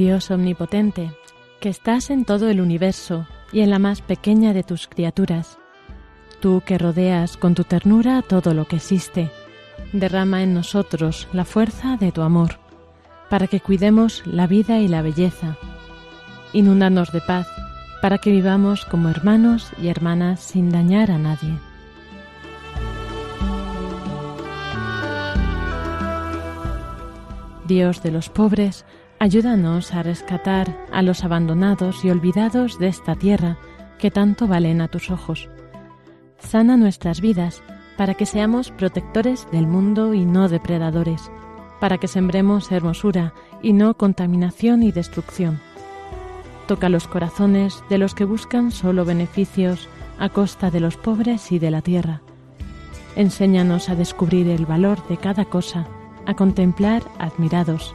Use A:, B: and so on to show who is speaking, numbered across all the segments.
A: Dios omnipotente, que estás en todo el universo y en la más pequeña de tus criaturas, tú que rodeas con tu ternura todo lo que existe, derrama en nosotros la fuerza de tu amor, para que cuidemos la vida y la belleza. Inúndanos de paz, para que vivamos como hermanos y hermanas sin dañar a nadie. Dios de los pobres, Ayúdanos a rescatar a los abandonados y olvidados de esta tierra que tanto valen a tus ojos. Sana nuestras vidas para que seamos protectores del mundo y no depredadores, para que sembremos hermosura y no contaminación y destrucción. Toca los corazones de los que buscan solo beneficios a costa de los pobres y de la tierra. Enséñanos a descubrir el valor de cada cosa, a contemplar admirados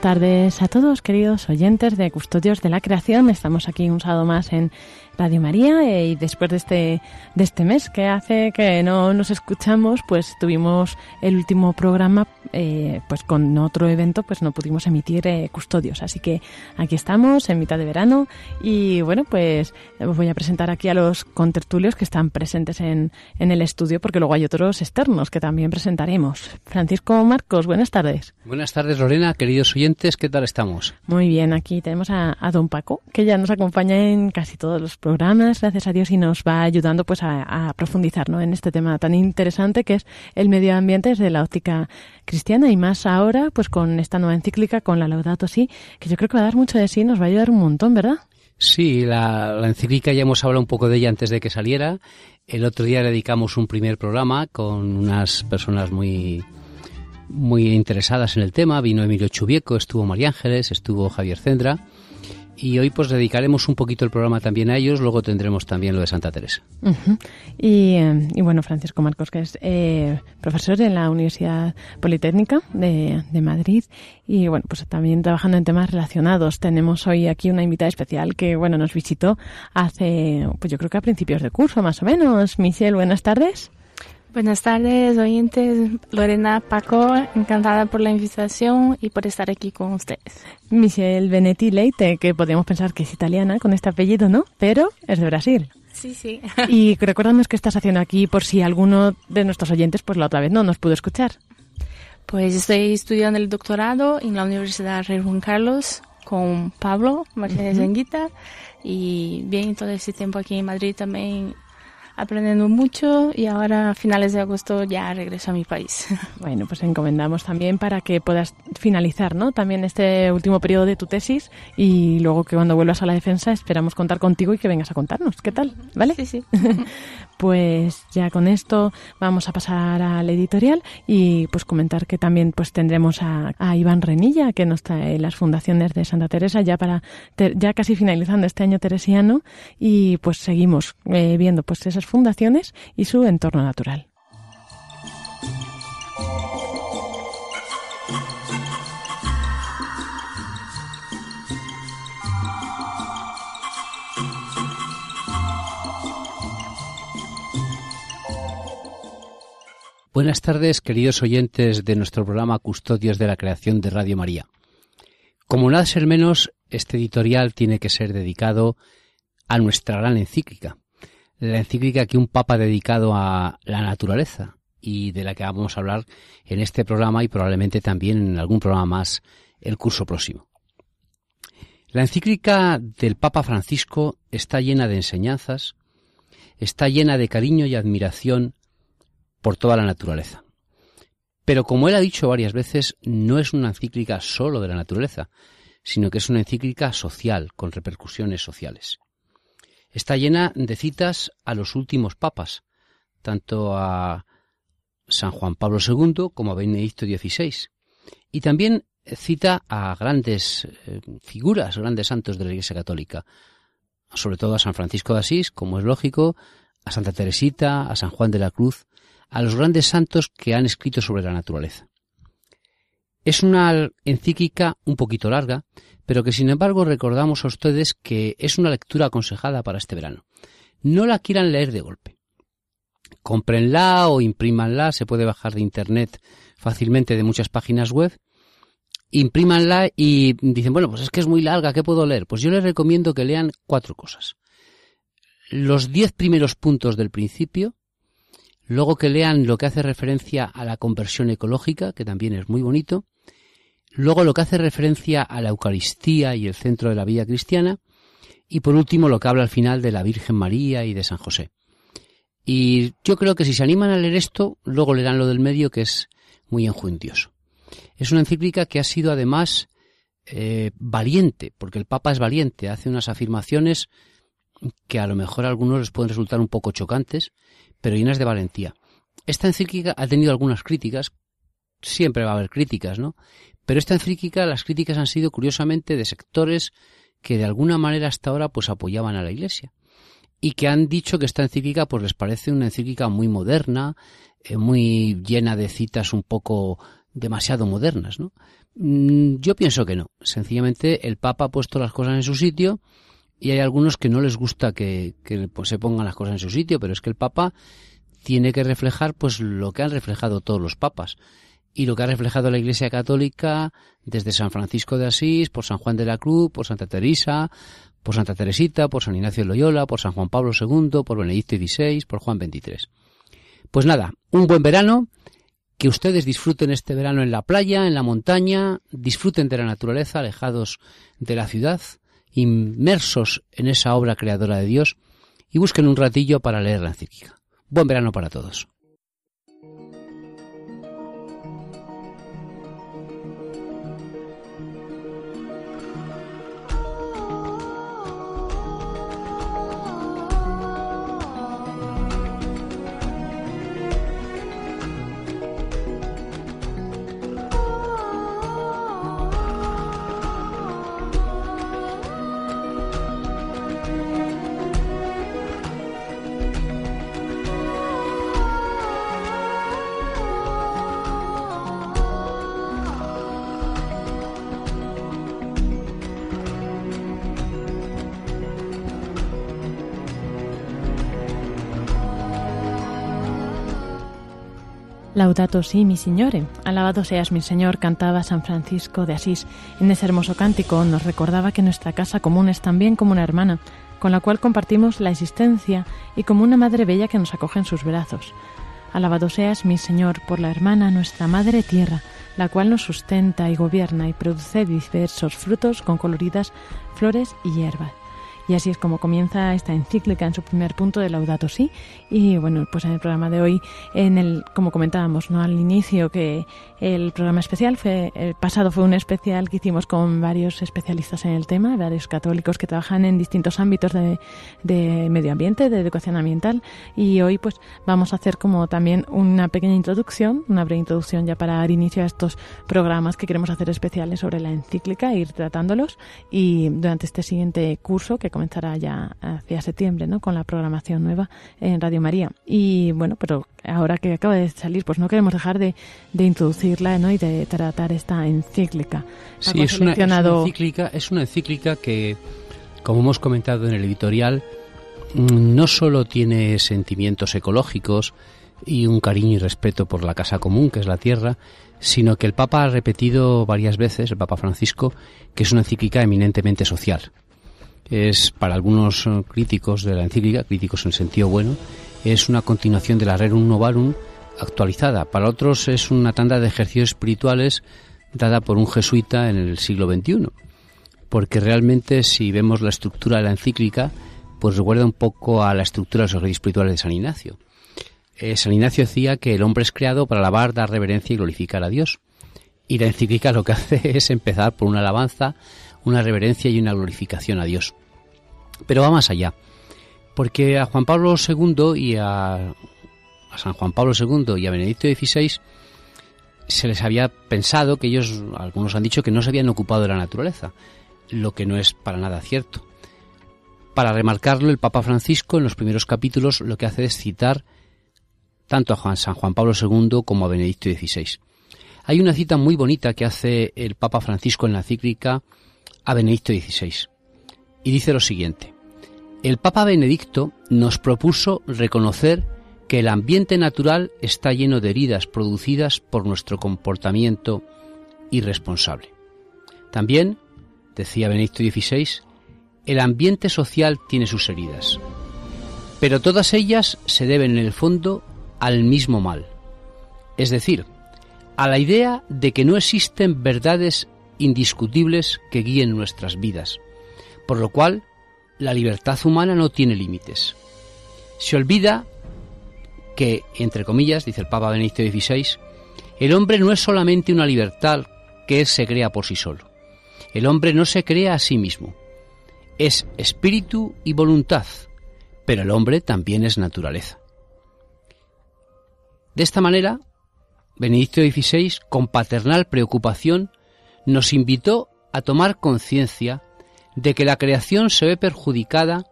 A: Tardes a todos, queridos oyentes de Custodios de la Creación. Estamos aquí un sábado más en Radio María eh, y después de este, de este mes que hace que no nos escuchamos, pues tuvimos el último programa, eh, pues con otro evento, pues no pudimos emitir eh, Custodios. Así que aquí estamos en mitad de verano y bueno, pues os voy a presentar aquí a los contertulios que están presentes en, en el estudio porque luego hay otros externos que también presentaremos. Francisco Marcos, buenas tardes.
B: Buenas tardes Lorena, queridos oyentes, ¿qué tal estamos?
A: Muy bien, aquí tenemos a, a don Paco, que ya nos acompaña en casi todos los programas, gracias a Dios, y nos va ayudando pues a, profundizar en este tema tan interesante que es el medio ambiente desde la óptica cristiana y más ahora pues con esta nueva encíclica, con la Laudato Si, que yo creo que va a dar mucho de sí, nos va a ayudar un montón, ¿verdad?
B: Sí, la, la, encíclica ya hemos hablado un poco de ella antes de que saliera. El otro día dedicamos un primer programa con unas personas muy muy interesadas en el tema. Vino Emilio Chubieco, estuvo María Ángeles, estuvo Javier Cendra y hoy pues dedicaremos un poquito el programa también a ellos, luego tendremos también lo de Santa Teresa.
A: y, bueno, Francisco Marcos, que es eh, profesor en la Universidad Politécnica de, de, Madrid y bueno, pues también trabajando en temas relacionados. Tenemos hoy aquí una invitada especial que bueno, nos visitó hace, pues yo creo que a principios de curso más o menos. Michelle, buenas tardes.
C: Buenas tardes, oyentes. Lorena Paco, encantada por la invitación y por estar aquí con ustedes.
A: Michelle Benetti Leite, que podríamos pensar que es italiana con este apellido, ¿no? Pero es de Brasil.
C: Sí, sí.
A: y recuérdanos qué estás haciendo aquí por si alguno de nuestros oyentes, pues la otra vez no nos pudo escuchar.
C: Pues estoy estudiando el doctorado en la Universidad Rey Juan Carlos con Pablo Martínez uh y bien todo ese tiempo aquí en Madrid también aprendiendo mucho y ahora a finales de agosto ya regreso a mi país.
A: Bueno, pues encomendamos también para que puedas finalizar, ¿no? También este último periodo de tu tesis y luego que cuando vuelvas a la defensa esperamos contar contigo y que vengas a contarnos. ¿Qué tal? ¿Vale?
C: Sí, sí.
A: pues ya con esto vamos a pasar al editorial y pues comentar que también pues tendremos a, Iván Renilla que nos trae las fundaciones de Santa Teresa ya para ya casi finalizando este año teresiano y pues seguimos eh, viendo pues esas fundaciones y su entorno natural.
B: Buenas tardes, queridos oyentes de nuestro programa Custodios de la Creación de Radio María. Como nada ser menos, este editorial tiene que ser dedicado a nuestra gran encíclica, la encíclica que un papa dedicado a la naturaleza y de la que vamos a hablar en este programa y probablemente también en algún programa más el curso próximo. La encíclica del Papa Francisco está llena de enseñanzas, está llena de cariño y admiración por toda la naturaleza. Pero como él ha dicho varias veces, no es una encíclica solo de la naturaleza, sino que es una encíclica social, con repercusiones sociales está llena de citas a los últimos papas, tanto a San Juan Pablo II como a Benedicto XVI. Y también cita a grandes eh, figuras, grandes santos de la Iglesia Católica, sobre todo a San Francisco de Asís, como es lógico, a Santa Teresita, a San Juan de la Cruz, a los grandes santos que han escrito sobre la naturaleza. Es una encíclica un poquito larga, pero que sin embargo recordamos a ustedes que es una lectura aconsejada para este verano. No la quieran leer de golpe. Cómprenla o imprímanla, se puede bajar de internet fácilmente de muchas páginas web. Imprímanla y dicen, bueno, pues es que es muy larga, ¿qué puedo leer? Pues yo les recomiendo que lean cuatro cosas. Los diez primeros puntos del principio, luego que lean lo que hace referencia a la conversión ecológica, que también es muy bonito, Luego lo que hace referencia a la Eucaristía y el centro de la vida cristiana. Y por último lo que habla al final de la Virgen María y de San José. Y yo creo que si se animan a leer esto, luego leerán lo del medio que es muy enjuicioso. Es una encíclica que ha sido además eh, valiente, porque el Papa es valiente, hace unas afirmaciones que a lo mejor a algunos les pueden resultar un poco chocantes, pero llenas de valentía. Esta encíclica ha tenido algunas críticas, siempre va a haber críticas, ¿no? Pero esta encíclica, las críticas han sido curiosamente de sectores que de alguna manera hasta ahora pues apoyaban a la Iglesia y que han dicho que esta encíclica pues les parece una encíclica muy moderna, eh, muy llena de citas un poco demasiado modernas, ¿no? Mm, yo pienso que no. Sencillamente el Papa ha puesto las cosas en su sitio y hay algunos que no les gusta que, pues, se pongan las cosas en su sitio, pero es que el Papa tiene que reflejar pues lo que han reflejado todos los papas y lo que ha reflejado la Iglesia Católica desde San Francisco de Asís, por San Juan de la Cruz, por Santa Teresa, por Santa Teresita, por San Ignacio de Loyola, por San Juan Pablo II, por Benedicto XVI, por Juan XXIII. Pues nada, un buen verano, que ustedes disfruten este verano en la playa, en la montaña, disfruten de la naturaleza, alejados de la ciudad, inmersos en esa obra creadora de Dios y busquen un ratillo para leer la encíclica. Buen verano para todos.
A: Laudato si, mi Signore, alabado seas mi Señor, cantaba San Francisco de Asís. En ese hermoso cántico nos recordaba que nuestra casa común es también como una hermana, con la cual compartimos la existencia y como una madre bella que nos acoge en sus brazos. Alabado seas mi Señor por la hermana, nuestra madre tierra, la cual nos sustenta y gobierna y produce diversos frutos con coloridas flores y hierbas. Y así es como comienza esta encíclica en su primer punto de Laudato Si. Y bueno, pues en el programa de hoy, en el, como comentábamos, ¿no? al inicio, que el programa especial fue, el pasado fue un especial que hicimos con varios especialistas en el tema, varios católicos que trabajan en distintos ámbitos de, de medio ambiente, de educación ambiental. Y hoy pues vamos a hacer como también una pequeña introducción, una breve introducción ya para dar inicio a estos programas que queremos hacer especiales sobre la encíclica, ir tratándolos. Y durante este siguiente curso que comenzará ya hacia septiembre, ¿no? Con la programación nueva en Radio María. Y bueno, pero ahora que acaba de salir, pues no queremos dejar de, de introducirla, ¿no? Y de tratar esta encíclica.
B: Sí, es una, es una, encíclica, es una encíclica que, como hemos comentado en el editorial, mm, no solo tiene sentimientos ecológicos y un cariño y respeto por la casa común, que es la tierra, sino que el Papa ha repetido varias veces, el Papa Francisco, que es una encíclica eminentemente social es para algunos eh, críticos de la encíclica, críticos en sentido bueno, es una continuación de la Rerum Novarum actualizada. Para otros es una tanda de ejercicios espirituales dada por un jesuita en el siglo XXI. Porque realmente si vemos la estructura de la encíclica, pues recuerda un poco a la estructura de los ejercicios espirituales de San Ignacio. Eh, San Ignacio decía que el hombre es creado para alabar, dar reverencia y glorificar a Dios. Y la encíclica lo que hace es empezar por una alabanza, una reverencia y una glorificación a Dios. Pero va más allá, porque a Juan Pablo II y a, a San Juan Pablo II y a Benedicto XVI se les había pensado que ellos, algunos han dicho que no se habían ocupado de la naturaleza, lo que no es para nada cierto. Para remarcarlo, el Papa Francisco en los primeros capítulos lo que hace es citar tanto a Juan, San Juan Pablo II como a Benedicto XVI. Hay una cita muy bonita que hace el Papa Francisco en la cíclica a Benedicto XVI. Y dice lo siguiente. El Papa Benedicto nos propuso reconocer que el ambiente natural está lleno de heridas producidas por nuestro comportamiento irresponsable. También, decía Benedicto XVI, el ambiente social tiene sus heridas, pero todas ellas se deben en el fondo al mismo mal, es decir, a la idea de que no existen verdades indiscutibles que guíen nuestras vidas, por lo cual la libertad humana no tiene límites. Se olvida que, entre comillas, dice el Papa Benedicto XVI, el hombre no es solamente una libertad que se crea por sí solo. El hombre no se crea a sí mismo. Es espíritu y voluntad, pero el hombre también es naturaleza. De esta manera, Benedicto XVI, con paternal preocupación, nos invitó a tomar conciencia de que la creación se ve perjudicada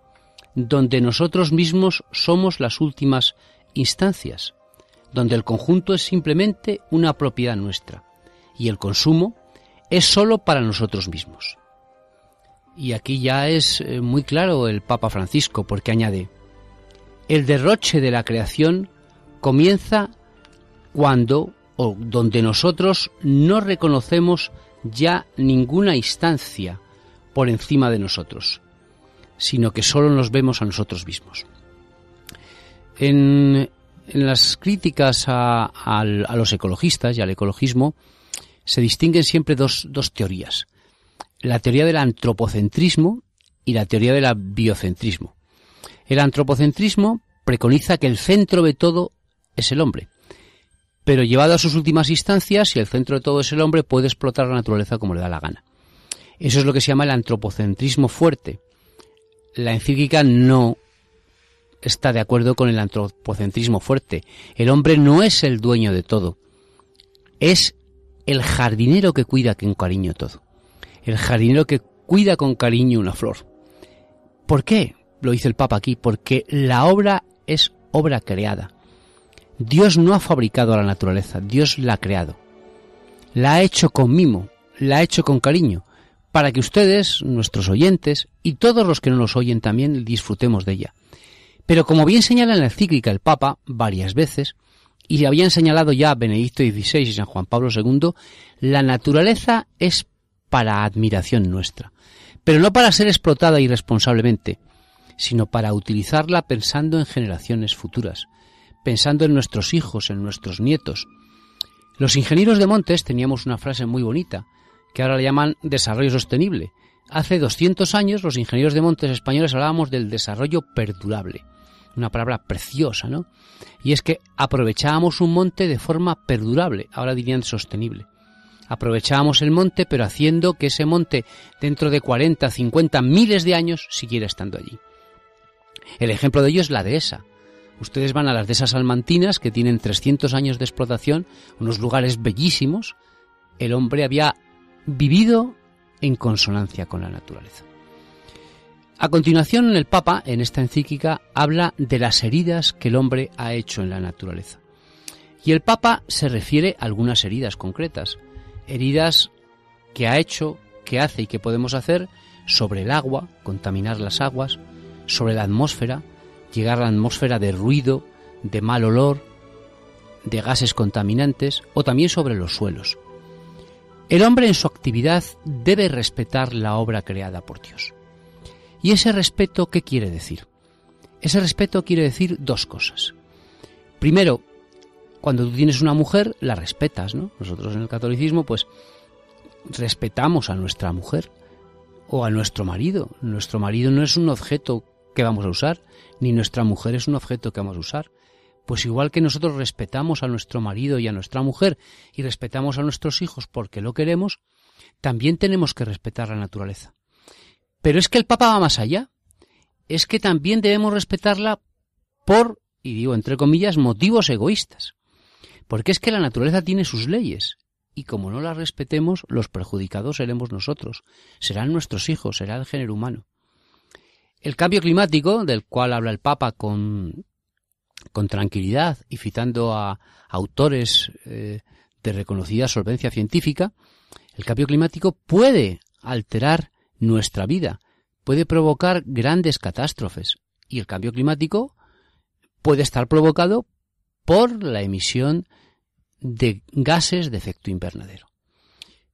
B: donde nosotros mismos somos las últimas instancias, donde el conjunto es simplemente una propiedad nuestra y el consumo es sólo para nosotros mismos. Y aquí ya es eh, muy claro el Papa Francisco porque añade, el derroche de la creación comienza cuando o donde nosotros no reconocemos ya ninguna instancia por encima de nosotros, sino que solo nos vemos a nosotros mismos. En, las críticas a, los ecologistas y al ecologismo se distinguen siempre dos, dos teorías. La teoría del antropocentrismo y la teoría del biocentrismo. El antropocentrismo preconiza que el centro de todo es el hombre, pero llevado a sus últimas instancias, si el centro de todo es el hombre, puede explotar la naturaleza como le da la gana. Eso es lo que se llama el antropocentrismo fuerte. La encíclica no está de acuerdo con el antropocentrismo fuerte. El hombre no es el dueño de todo. Es el jardinero que cuida con cariño todo. El jardinero que cuida con cariño una flor. ¿Por qué? Lo dice el Papa aquí. Porque la obra es obra creada. Dios no ha fabricado a la naturaleza, Dios la ha creado. La ha hecho con mimo, la ha hecho con cariño, para que ustedes, nuestros oyentes, y todos los que no nos oyen también disfrutemos de ella. Pero como bien señala en la encíclica el Papa varias veces, y habían señalado ya Benedicto XVI y San Juan Pablo II, la naturaleza es para admiración nuestra, pero no para ser explotada irresponsablemente, sino para utilizarla pensando en generaciones futuras, pensando en nuestros hijos, en nuestros nietos. Los ingenieros de Montes teníamos una frase muy bonita, que ahora le llaman desarrollo sostenible. Hace 200 años los ingenieros de Montes españoles hablábamos del desarrollo perdurable una palabra preciosa, ¿no? Y es que aprovechábamos un monte de forma perdurable, ahora dirían sostenible. Aprovechábamos el monte, pero haciendo que ese monte, dentro de 40, 50, miles de años, siguiera estando allí. El ejemplo de ello es la dehesa. Ustedes van a las dehesas salmantinas, que tienen 300 años de explotación, unos lugares bellísimos. El hombre había vivido en consonancia con la naturaleza. A continuación, el Papa, en esta encíclica, habla de las heridas que el hombre ha hecho en la naturaleza. Y el Papa se refiere a algunas heridas concretas, heridas que ha hecho, que hace y que podemos hacer sobre el agua, contaminar las aguas, sobre la atmósfera, llegar a la atmósfera de ruido, de mal olor, de gases contaminantes o también sobre los suelos. El hombre en su actividad debe respetar la obra creada por Dios. ¿Y ese respeto qué quiere decir? Ese respeto quiere decir dos cosas. Primero, cuando tú tienes una mujer, la respetas, ¿no? Nosotros en el catolicismo, pues, respetamos a nuestra mujer o a nuestro marido. Nuestro marido no es un objeto que vamos a usar, ni nuestra mujer es un objeto que vamos a usar. Pues igual que nosotros respetamos a nuestro marido y a nuestra mujer y respetamos a nuestros hijos porque lo queremos, también tenemos que respetar la naturaleza. Pero es que el Papa va más allá. Es que también debemos respetarla por, y digo entre comillas, motivos egoístas. Porque es que la naturaleza tiene sus leyes. Y como no las respetemos, los perjudicados seremos nosotros, serán nuestros hijos, será el género humano. El cambio climático, del cual habla el Papa con, tranquilidad y citando a autores eh, de reconocida solvencia científica, el cambio climático puede alterar nuestra vida, puede provocar grandes catástrofes y el cambio climático puede estar provocado por la emisión de gases de efecto invernadero.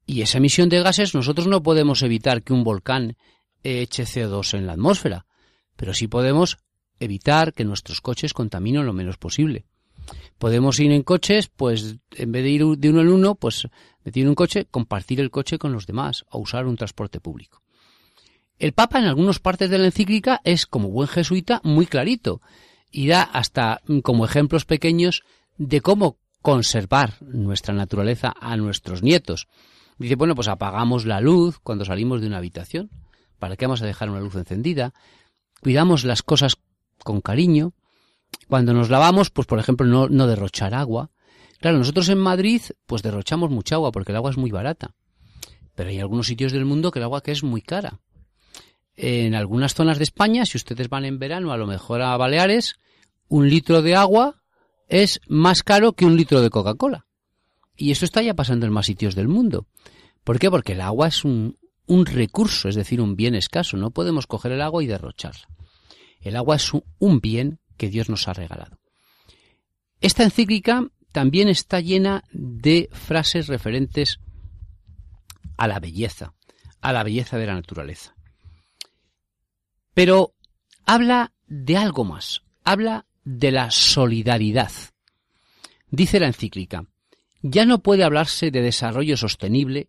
B: Y esa emisión de gases nosotros no podemos evitar que un volcán eche CO2 en la atmósfera, pero sí podemos evitar que nuestros coches contaminen lo menos posible. Podemos ir en coches, pues en vez de ir de uno en uno, pues meter un coche, compartir el coche con los demás o usar un transporte público. El Papa en algunas partes de la encíclica es, como buen jesuita, muy clarito y da hasta mm, como ejemplos pequeños de cómo conservar nuestra naturaleza a nuestros nietos. Dice, bueno, pues apagamos la luz cuando salimos de una habitación. ¿Para qué vamos a dejar una luz encendida? Cuidamos las cosas con cariño. Cuando nos lavamos, pues por ejemplo, no, no derrochar agua. Claro, nosotros en Madrid, pues derrochamos mucha agua porque el agua es muy barata. Pero hay algunos sitios del mundo que el agua que es muy cara. En algunas zonas de España, si ustedes van en verano a lo mejor a Baleares, un litro de agua es más caro que un litro de Coca-Cola. Y eso está ya pasando en más sitios del mundo. ¿Por qué? Porque el agua es un, un recurso, es decir, un bien escaso. No podemos coger el agua y derrocharla. El agua es un bien que Dios nos ha regalado. Esta encíclica también está llena de frases referentes a la belleza, a la belleza de la naturaleza. Pero habla de algo más, habla de la solidaridad. Dice la encíclica, ya no puede hablarse de desarrollo sostenible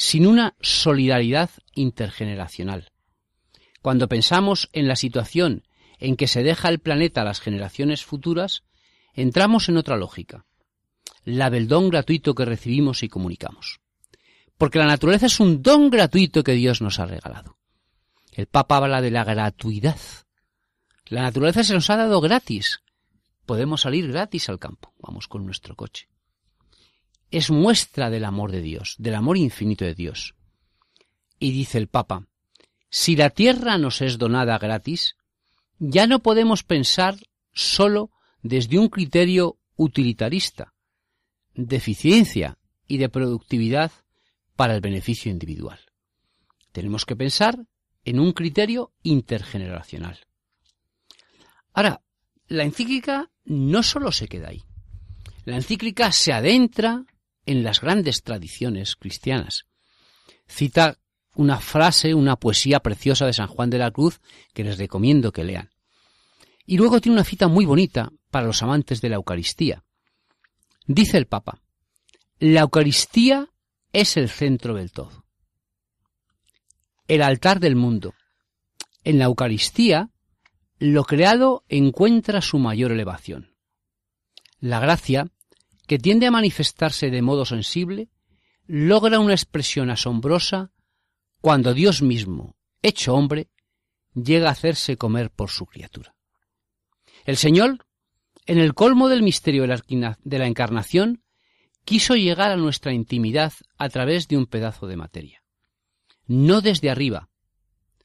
B: sin una solidaridad intergeneracional. Cuando pensamos en la situación en que se deja el planeta a las generaciones futuras, entramos en otra lógica, la del don gratuito que recibimos y comunicamos. Porque la naturaleza es un don gratuito que Dios nos ha regalado. El Papa habla de la gratuidad. La naturaleza se nos ha dado gratis. Podemos salir gratis al campo. Vamos con nuestro coche. Es muestra del amor de Dios, del amor infinito de Dios. Y dice el Papa, si la tierra nos es donada gratis, ya no podemos pensar solo desde un criterio utilitarista, de eficiencia y de productividad para el beneficio individual. Tenemos que pensar en un criterio intergeneracional. Ahora, la encíclica no solo se queda ahí. La encíclica se adentra en las grandes tradiciones cristianas. Cita una frase, una poesía preciosa de San Juan de la Cruz que les recomiendo que lean. Y luego tiene una cita muy bonita para los amantes de la Eucaristía. Dice el Papa, la Eucaristía es el centro del todo. El altar del mundo. En la Eucaristía, lo creado encuentra su mayor elevación. La gracia, que tiende a manifestarse de modo sensible, logra una expresión asombrosa cuando Dios mismo, hecho hombre, llega a hacerse comer por su criatura. El Señor, en el colmo del misterio de la encarnación, quiso llegar a nuestra intimidad a través de un pedazo de materia. No desde arriba,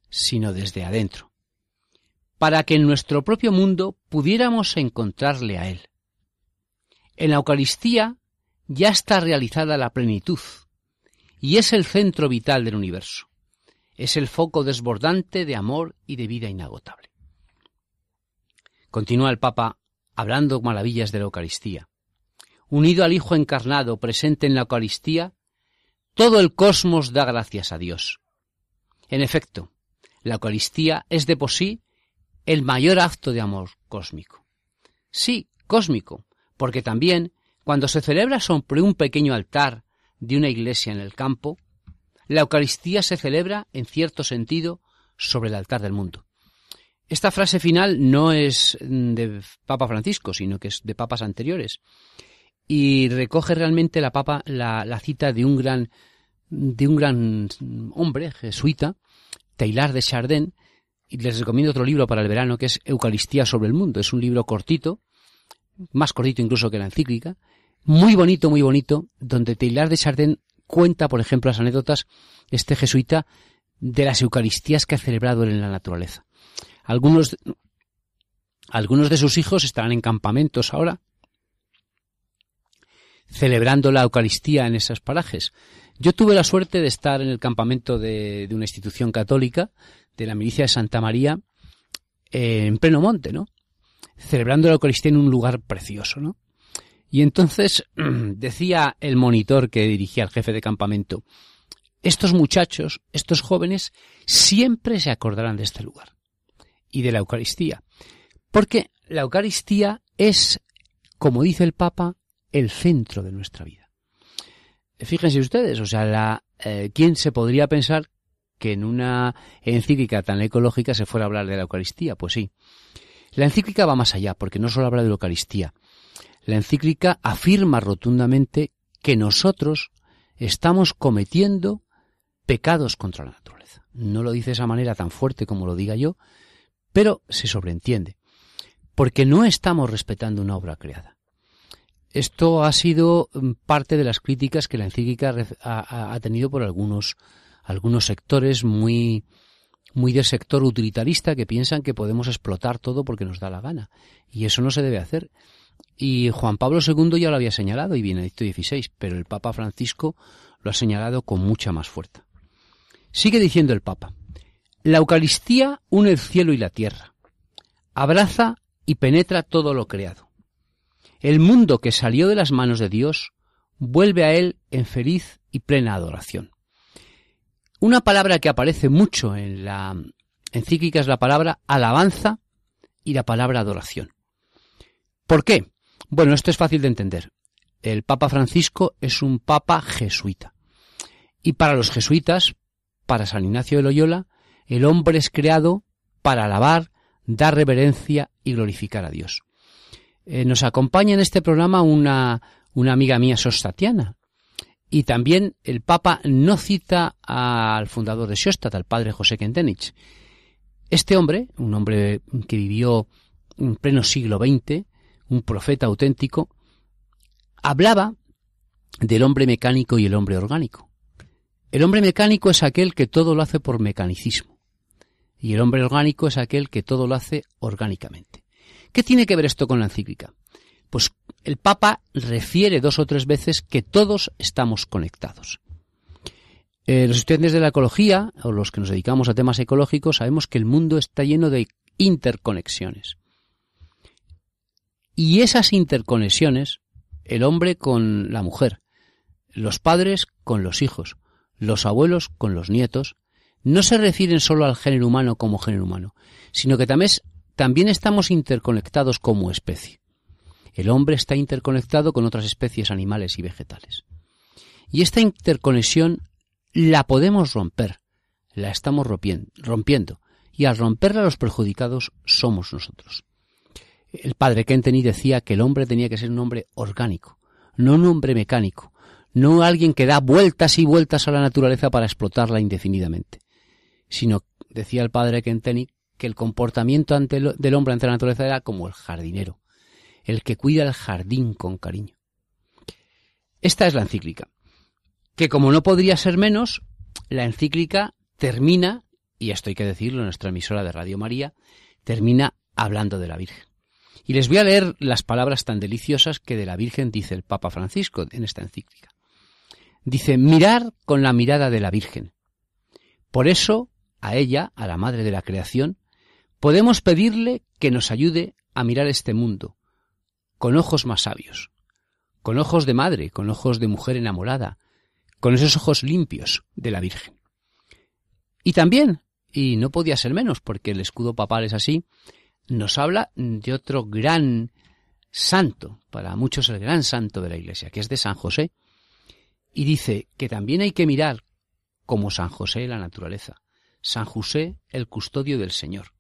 B: sino desde adentro, para que en nuestro propio mundo pudiéramos encontrarle a Él. En la Eucaristía ya está realizada la plenitud, y es el centro vital del universo. Es el foco desbordante de amor y de vida inagotable. Continúa el Papa hablando maravillas de la Eucaristía. Unido al Hijo encarnado presente en la Eucaristía, todo el cosmos da gracias a Dios. En efecto, la Eucaristía es de por sí el mayor acto de amor cósmico. Sí, cósmico, porque también, cuando se celebra sobre un pequeño altar de una iglesia en el campo, la Eucaristía se celebra, en cierto sentido, sobre el altar del mundo. Esta frase final no es de Papa Francisco, sino que es de papas anteriores. Y recoge realmente la papa la, cita de un gran de un gran hombre jesuita, Taylor de Chardin, y les recomiendo otro libro para el verano que es Eucaristía sobre el mundo. Es un libro cortito, más cortito incluso que la encíclica, muy bonito, muy bonito, donde Taylor de Chardin cuenta, por ejemplo, las anécdotas, este jesuita, de las Eucaristías que ha celebrado en la naturaleza. Algunos, algunos de sus hijos estarán en campamentos ahora, celebrando la Eucaristía en esos parajes. Yo tuve la suerte de estar en el campamento de, una institución católica, de la milicia de Santa María, en pleno monte, ¿no? Celebrando la Eucaristía en un lugar precioso, ¿no? Y entonces decía el monitor que dirigía al jefe de campamento, estos muchachos, estos jóvenes, siempre se acordarán de este lugar y de la Eucaristía. Porque la Eucaristía es, como dice el Papa, el centro de nuestra vida. Fíjense ustedes, o sea, la, eh, ¿quién se podría pensar que en una encíclica tan ecológica se fuera a hablar de la Eucaristía? Pues sí. La encíclica va más allá, porque no solo habla de la Eucaristía. La encíclica afirma rotundamente que nosotros estamos cometiendo pecados contra la naturaleza. No lo dice de esa manera tan fuerte como lo diga yo, pero se sobreentiende, porque no estamos respetando una obra creada. Esto ha sido mm, parte de las críticas que la encíclica ha, tenido por algunos, algunos sectores muy, muy del sector utilitarista que piensan que podemos explotar todo porque nos da la gana. Y eso no se debe hacer. Y Juan Pablo II ya lo había señalado y Benedicto XVI, pero el Papa Francisco lo ha señalado con mucha más fuerza. Sigue diciendo el Papa, la Eucaristía une el cielo y la tierra, abraza y penetra todo lo creado. El mundo que salió de las manos de Dios vuelve a Él en feliz y plena adoración. Una palabra que aparece mucho en la encíclica es la palabra alabanza y la palabra adoración. ¿Por qué? Bueno, esto es fácil de entender. El Papa Francisco es un Papa jesuita. Y para los jesuitas, para San Ignacio de Loyola, el hombre es creado para alabar, dar reverencia y glorificar a Dios. Eh, nos acompaña en este programa una, una amiga mía sostatiana. Y también el Papa no cita al fundador de Sostat, al padre José Kentenich. Este hombre, un hombre que vivió en pleno siglo XX, un profeta auténtico, hablaba del hombre mecánico y el hombre orgánico. El hombre mecánico es aquel que todo lo hace por mecanicismo y el hombre orgánico es aquel que todo lo hace orgánicamente. ¿Qué tiene que ver esto con la encíclica? Pues el Papa refiere dos o tres veces que todos estamos conectados. Eh, los estudiantes de la ecología, o los que nos dedicamos a temas ecológicos, sabemos que el mundo está lleno de interconexiones. Y esas interconexiones el hombre con la mujer, los padres con los hijos, los abuelos con los nietos, no se refieren solo al género humano como género humano, sino que también, también estamos interconectados como especie. El hombre está interconectado con otras especies animales y vegetales. Y esta interconexión la podemos romper, la estamos rompiendo, y al romperla los perjudicados somos nosotros. El padre Kenteny decía que el hombre tenía que ser un hombre orgánico, no un hombre mecánico, no alguien que da vueltas y vueltas a la naturaleza para explotarla indefinidamente, sino, decía el padre Kenteny, que el comportamiento del hombre ante la naturaleza era como el jardinero, el que cuida el jardín con cariño. Esta es la encíclica, que como no podría ser menos, la encíclica termina, y esto hay que decirlo en nuestra emisora de Radio María, termina hablando de la Virgen. Y les voy a leer las palabras tan deliciosas que de la Virgen dice el Papa Francisco en esta encíclica. Dice, mirar con la mirada de la Virgen. Por eso, a ella, a la Madre de la Creación, podemos pedirle que nos ayude a mirar este mundo con ojos más sabios, con ojos de madre, con ojos de mujer enamorada, con esos ojos limpios de la Virgen. Y también, y no podía ser menos, porque el escudo papal es así, nos habla de otro gran santo, para muchos el gran santo de la Iglesia, que es de San José, y dice que también hay que mirar como San José la naturaleza, San José el custodio del Señor.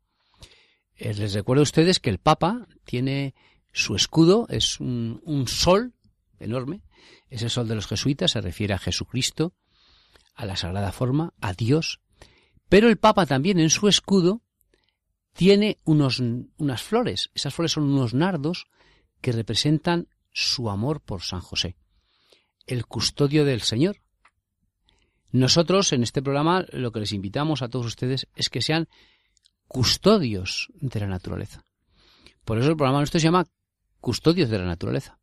B: Eh, les recuerdo a ustedes que el Papa tiene su escudo, es un, sol enorme, ese sol de los jesuitas se refiere a Jesucristo, a la sagrada forma, a Dios pero el Papa también en su escudo tiene unos, unas flores. Esas flores son unos nardos que representan su amor por San José, el custodio del Señor. Nosotros en este programa lo que les invitamos a todos ustedes es que sean custodios de la naturaleza. Por eso el programa nuestro se llama Custodios de la Naturaleza.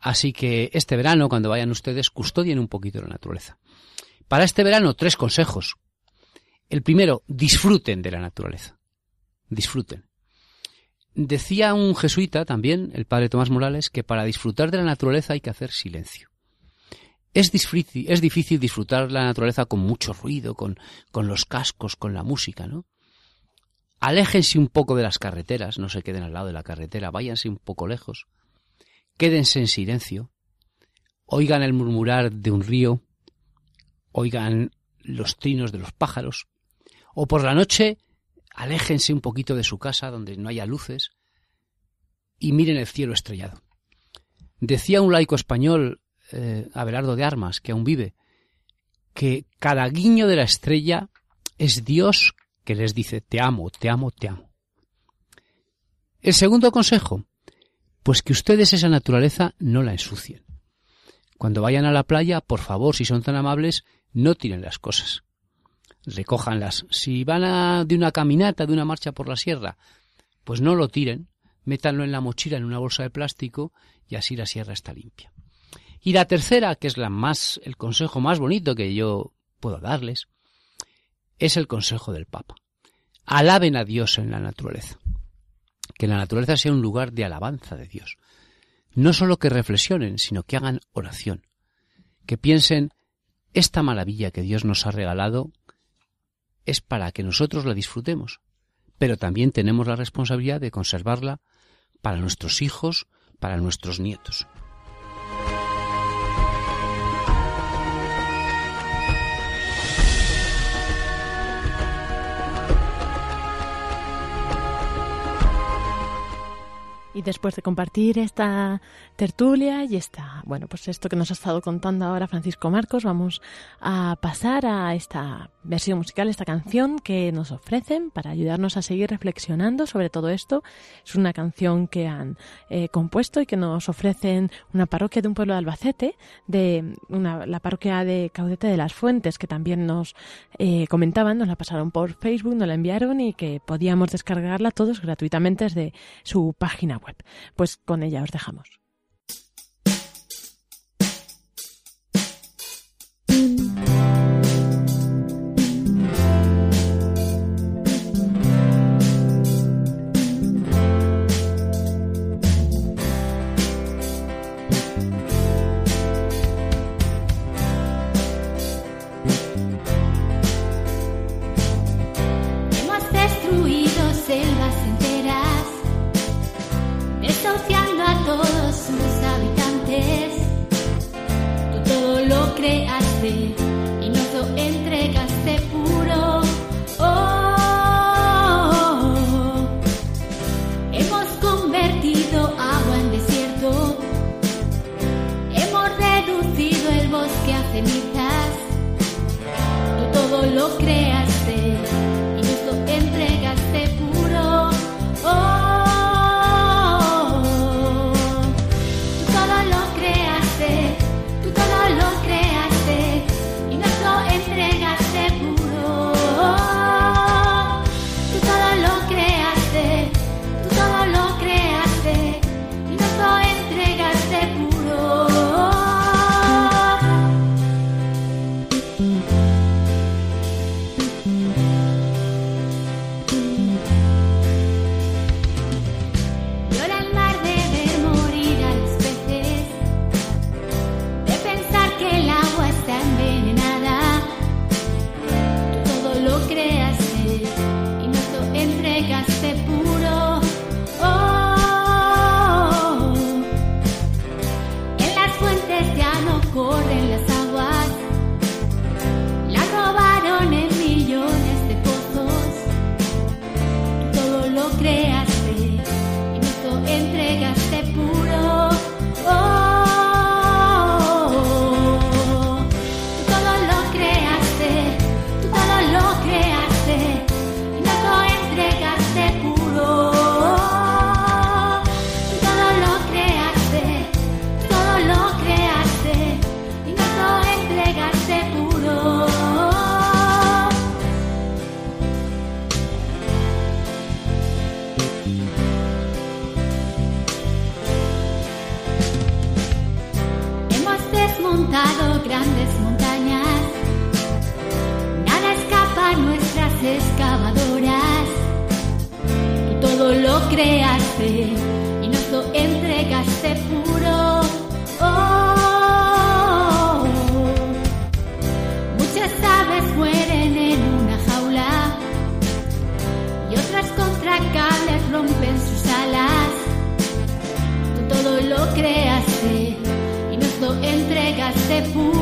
B: Así que este verano, cuando vayan ustedes, custodien un poquito la naturaleza. Para este verano, tres consejos. El primero, disfruten de la naturaleza. Disfruten. Decía un jesuita también, el padre Tomás Morales, que para disfrutar de la naturaleza hay que hacer silencio. Es difícil, es difícil disfrutar la naturaleza con mucho ruido, con, con los cascos, con la música, ¿no? Aléjense un poco de las carreteras, no se queden al lado de la carretera, váyanse un poco lejos. Quédense en silencio. Oigan el murmurar de un río. Oigan los trinos de los pájaros. O por la noche, aléjense un poquito de su casa donde no haya luces y miren el cielo estrellado. Decía un laico español, eh, Abelardo de Armas, que aún vive, que cada guiño de la estrella es Dios que les dice te amo, te amo, te amo. El segundo consejo, pues que ustedes esa naturaleza no la ensucien. Cuando vayan a la playa, por favor, si son tan amables, no tiren las cosas recójanlas. Si van de una caminata, de una marcha por la sierra, pues no lo tiren, métanlo en la mochila en una bolsa de plástico y así la sierra está limpia. Y la tercera, que es la más, el consejo más bonito que yo puedo darles, es el consejo del Papa. Alaben a Dios en la naturaleza. Que la naturaleza sea un lugar de alabanza de Dios. No solo que reflexionen, sino que hagan oración. Que piensen esta maravilla que Dios nos ha regalado es para que nosotros la disfrutemos, pero también tenemos la responsabilidad de conservarla para nuestros hijos, para nuestros nietos.
A: Y después de compartir esta tertulia y esta, bueno, pues esto que nos ha estado contando ahora Francisco Marcos, vamos a pasar a esta versión musical, esta canción que nos ofrecen para ayudarnos a seguir reflexionando sobre todo esto. Es una canción que han eh, compuesto y que nos ofrecen una parroquia de un pueblo de Albacete, de una, la parroquia de Caudete de las Fuentes, que también nos eh, comentaban, nos la pasaron por Facebook, nos la enviaron y que podíamos descargarla todos gratuitamente desde su página web. Pues con ella os dejamos.
D: y no te entregaste puro. Oh, hemos convertido agua en desierto, hemos reducido el bosque a cenizas. Tú todo lo crees. excavadoras, tú todo lo creaste y nos lo entregaste puro. Oh. Muchas aves mueren en una jaula y otras contra cables rompen sus alas. Tú todo lo creaste y nos lo entregaste puro.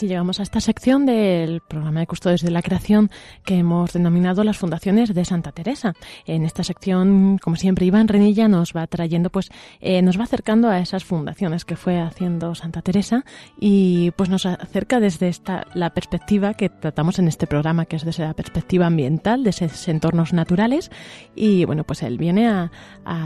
A: Así llegamos a esta sección del programa de Custodios de la Creación que hemos denominado las fundaciones de Santa Teresa. En esta sección, como siempre, Iván Renilla nos va trayendo, pues, eh, nos va acercando a esas fundaciones que fue haciendo Santa Teresa y pues nos acerca desde esta la perspectiva que tratamos en este programa, que es desde la perspectiva ambiental, de esos entornos naturales. Y bueno, pues él viene a,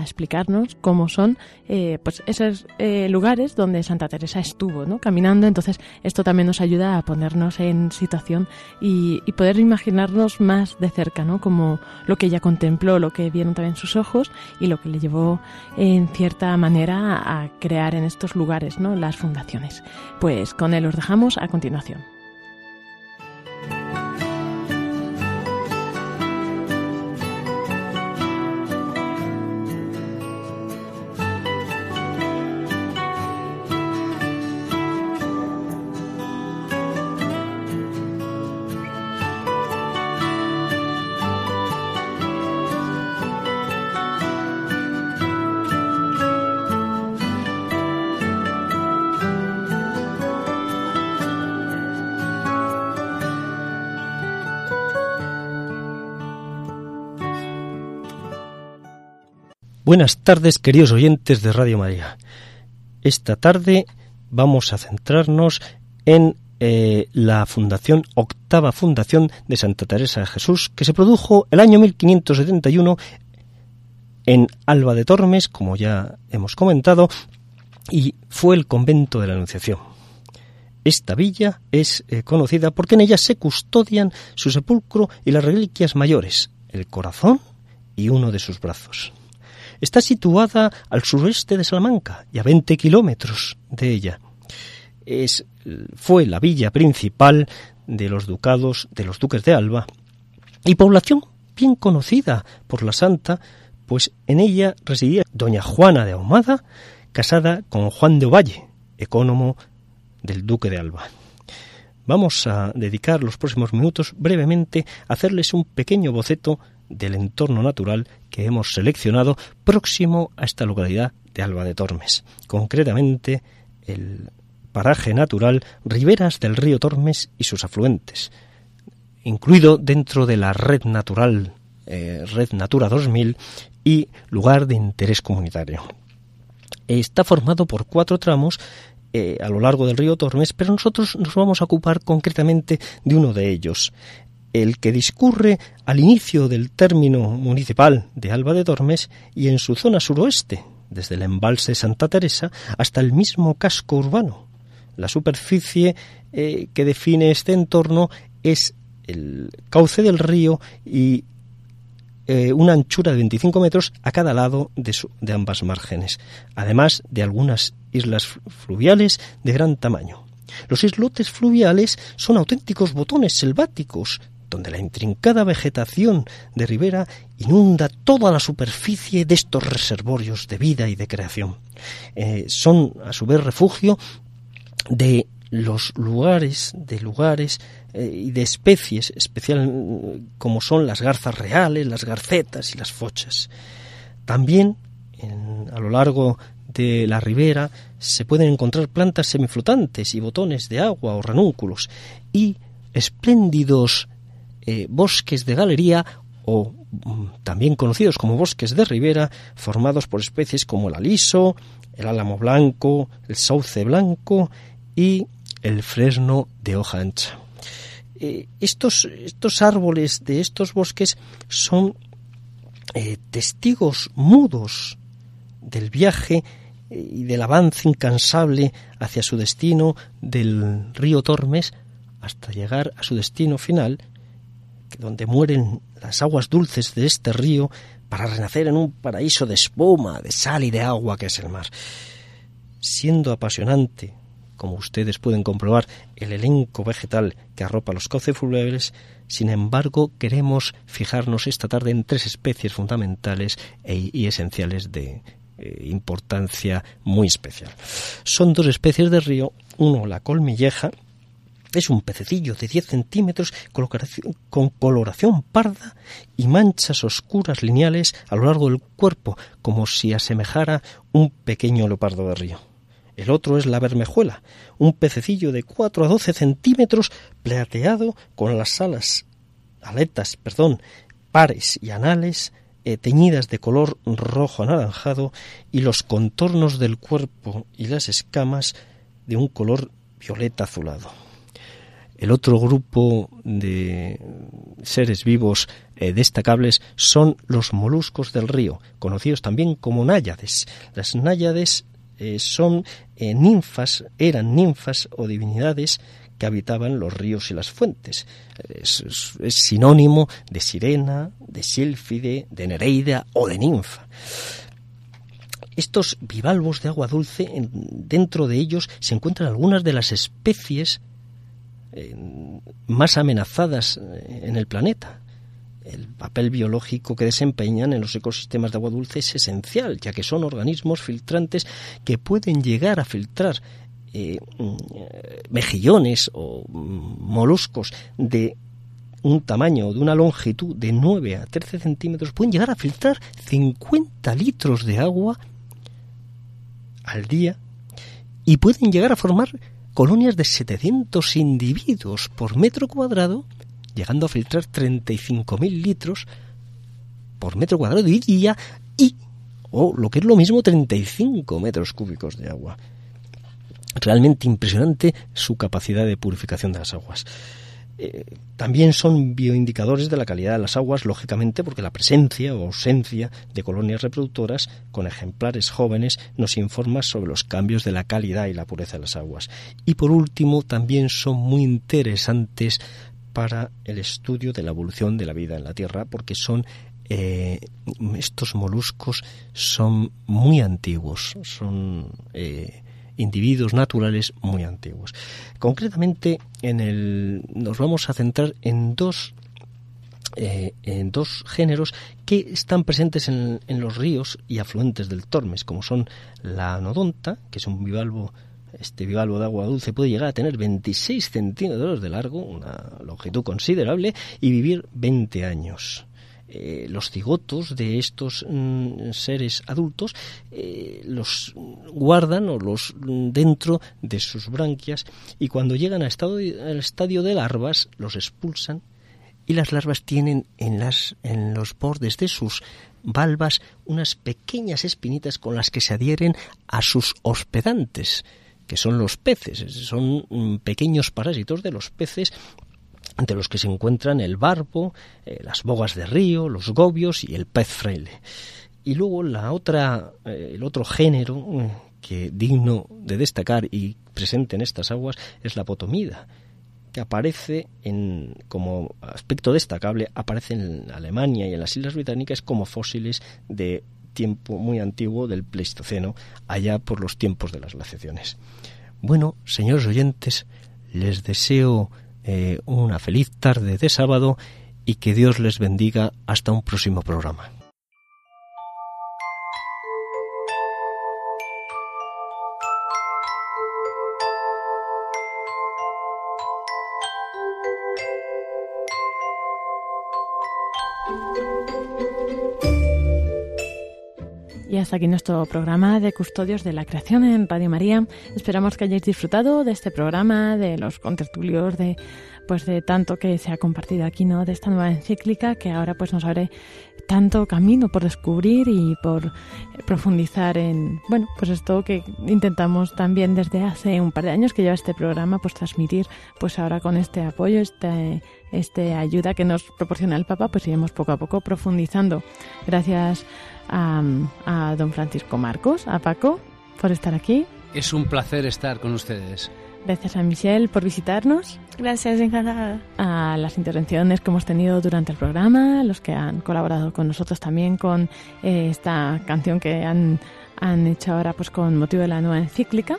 A: explicarnos cómo son eh, pues esos eh, lugares donde Santa Teresa estuvo, ¿no? Caminando. Entonces, esto también nos ayuda a ponernos en situación y, poder imaginarnos más de cerca, ¿no? Como lo que ella contempló, lo que vieron también sus ojos y lo que le llevó en cierta manera a crear en estos lugares, ¿no? Las fundaciones. Pues con él os dejamos a continuación.
E: Buenas tardes, queridos oyentes de Radio María. Esta tarde vamos a centrarnos en eh, la fundación, octava fundación de Santa Teresa de Jesús, que se produjo el año 1571 en Alba de Tormes, como ya hemos comentado, y fue el convento de la Anunciación. Esta villa es eh, conocida porque en ella se custodian su sepulcro y las reliquias mayores, el corazón y uno de sus brazos. Está situada al suroeste de Salamanca y a 20 kilómetros de ella. Es, fue la villa principal de los ducados de los duques de Alba y población bien conocida por la santa, pues en ella residía doña Juana de Ahumada, casada con Juan de Ovalle, ecónomo del duque de Alba. Vamos a dedicar los próximos minutos brevemente a hacerles un pequeño boceto del entorno natural que hemos seleccionado próximo a esta localidad de Alba de Tormes, concretamente el paraje natural Riberas del río Tormes y sus afluentes, incluido dentro de la red natural eh, Red Natura 2000 y lugar de interés comunitario. Está formado por cuatro tramos eh, a lo largo del río Tormes, pero nosotros nos vamos a ocupar concretamente de uno de ellos, el que discurre al inicio del término municipal de Alba de Tormes y en su zona suroeste, desde el embalse Santa Teresa hasta el mismo casco urbano. La superficie eh, que define este entorno es el cauce del río y eh, una anchura de 25 metros a cada lado de, de ambas márgenes, además de algunas islas fluviales de gran tamaño. Los islotes fluviales son auténticos botones selváticos donde la intrincada vegetación de ribera inunda toda la superficie de estos reservorios de vida y de creación. Eh, son, a su vez, refugio de los lugares, de lugares eh, y de especies, especial como son las garzas reales, las garcetas y las fochas. También a lo largo de la ribera se pueden encontrar plantas semiflotantes y botones de agua o ranúnculos y espléndidos eh, bosques de galería o mm, también conocidos como bosques de ribera, formados por especies como el aliso, el álamo blanco, el sauce blanco y el fresno de hoja ancha. Eh, estos, estos, árboles de estos bosques son eh, testigos mudos del viaje y del avance incansable hacia su destino del río Tormes hasta llegar a su destino final, donde mueren las aguas dulces de este río para renacer en un paraíso de espuma, de sal y de agua que es el mar. Siendo apasionante, como ustedes pueden comprobar, el elenco vegetal que arropa los cauces fluviales, sin embargo, queremos fijarnos esta tarde en tres especies fundamentales e, y esenciales de eh, importancia muy especial. Son dos especies de río, uno la colmilleja, es un pececillo de 10 centímetros con coloración parda y manchas oscuras lineales a lo largo del cuerpo, como si asemejara un pequeño leopardo de río. El otro es la bermejuela, un pececillo de 4 a 12 centímetros plateado con las alas, aletas, perdón, pares y anales eh, teñidas de color rojo anaranjado y los contornos del cuerpo y las escamas de un color violeta azulado. El otro grupo de seres vivos eh, destacables son los moluscos del río, conocidos también como náyades. Las náyades eh, son eh, ninfas, eran ninfas o divinidades que habitaban los ríos y las fuentes. Es, sinónimo de sirena, de sílfide, de nereida o de ninfa. Estos bivalvos de agua dulce, dentro de ellos se encuentran algunas de las especies más amenazadas eh, en el planeta. El papel biológico que desempeñan en los ecosistemas de agua dulce es esencial, ya que son organismos filtrantes que pueden llegar a filtrar eh, mm, mejillones o mm, moluscos de un tamaño, de una longitud de 9 a 13 centímetros, pueden llegar a filtrar 50 litros de agua al día y pueden llegar a formar colonias de 700 individuos por metro cuadrado, llegando a filtrar 35.000 litros por metro cuadrado y día, y o lo que es lo mismo 35 metros cúbicos de agua. Realmente impresionante su capacidad de purificación de las aguas. Eh, también son bioindicadores de la calidad de las aguas, lógicamente, porque la presencia o ausencia de colonias reproductoras con ejemplares jóvenes nos informa sobre los cambios de la calidad y la pureza de las aguas. Y por último, también son muy interesantes para el estudio de la evolución de la vida en la Tierra, porque son eh, estos moluscos son muy antiguos, son eh, individuos naturales muy antiguos. Concretamente, en el, nos vamos a centrar en dos eh, en dos géneros que están presentes en, en, los ríos y afluentes del Tormes, como son la anodonta, que es un bivalvo, este bivalvo de agua dulce puede llegar a tener 26 centímetros de largo, una longitud considerable, y vivir 20 años. Eh, los cigotos de estos mm, seres adultos eh, los guardan o los dentro de sus branquias y cuando llegan al estadio de larvas los expulsan y las larvas tienen en, las, en los bordes de sus valvas unas pequeñas espinitas con las que se adhieren a sus hospedantes que son los peces, son mm, pequeños parásitos de los peces entre los que se encuentran el barbo, eh, las bogas de río, los gobios y el pez fraile. Y luego la otra, eh, el otro género mm, que digno de destacar y presente en estas aguas es la potomida, que aparece en, como aspecto destacable, aparece en Alemania y en las Islas Británicas como fósiles de tiempo muy antiguo del Pleistoceno, allá por los tiempos de las glaciaciones. Bueno, señores oyentes, les deseo eh, una feliz tarde de sábado y que Dios les bendiga hasta un próximo programa.
A: Y hasta aquí nuestro programa de Custodios de la Creación en Radio María. Esperamos que hayáis disfrutado de este programa, de los contertulios, de pues de tanto que se ha compartido aquí, ¿no? De esta nueva encíclica que ahora pues nos abre tanto camino por descubrir y por profundizar en, bueno, pues esto que intentamos también desde hace un par de años que lleva este programa, pues transmitir, pues ahora con este apoyo, este, este ayuda que nos proporciona el Papa, pues iremos poco a poco profundizando. Gracias a, don Francisco Marcos, a Paco, por estar aquí.
B: Es un placer estar con ustedes.
A: Gracias a Michelle por visitarnos.
C: Gracias, encantada.
A: A las intervenciones que hemos tenido durante el programa, los que han colaborado con nosotros también con eh, esta canción que han, han hecho ahora pues con motivo de la nueva encíclica.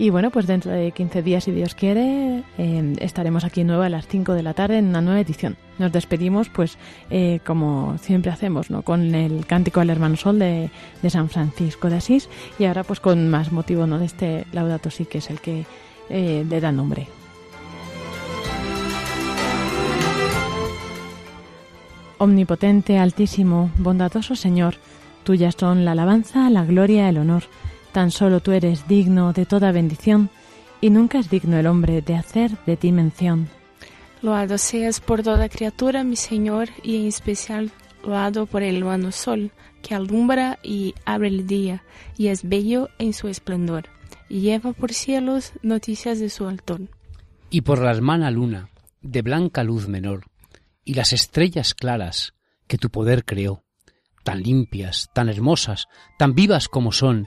A: Y bueno, pues dentro de 15 días, si Dios quiere, eh, estaremos aquí nuevo a las 5 de la tarde en una nueva edición. Nos despedimos, pues, eh, como siempre hacemos, ¿no? Con el cántico al hermano Sol de, San Francisco de Asís y ahora, pues, con más motivo, ¿no? De este Laudato Si, que es el que eh, le da nombre. Omnipotente, altísimo, bondadoso Señor, tuyas son la alabanza, la gloria, el honor Tan solo tú eres digno de toda bendición, y nunca es digno el hombre de hacer de ti mención.
C: Loado seas por toda criatura, mi Señor, y en especial loado por el hermano sol, que alumbra y abre el día, y es bello en su esplendor, y lleva por cielos noticias de su altor.
B: Y por la hermana luna, de blanca luz menor, y las estrellas claras que tu poder creó, tan limpias, tan hermosas, tan vivas como son,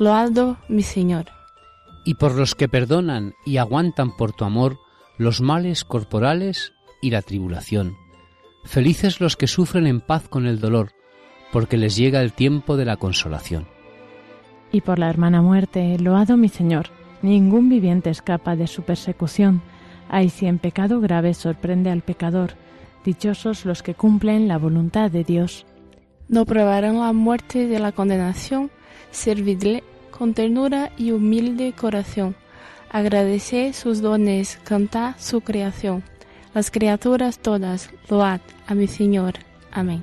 C: Loado mi Señor.
B: Y por los que perdonan y aguantan por tu amor los males corporales y la tribulación. Felices los que sufren en paz con el dolor, porque les llega el tiempo de la consolación.
A: Y por la hermana muerte, loado mi Señor, ningún viviente escapa de su persecución. Ay, si en pecado grave sorprende al pecador, dichosos los que cumplen la voluntad de Dios.
C: No probarán la muerte de la condenación, servidle con ternura y humilde corazón. Agradeced sus dones, cantad su creación. Las criaturas todas, load a mi Señor. Amén.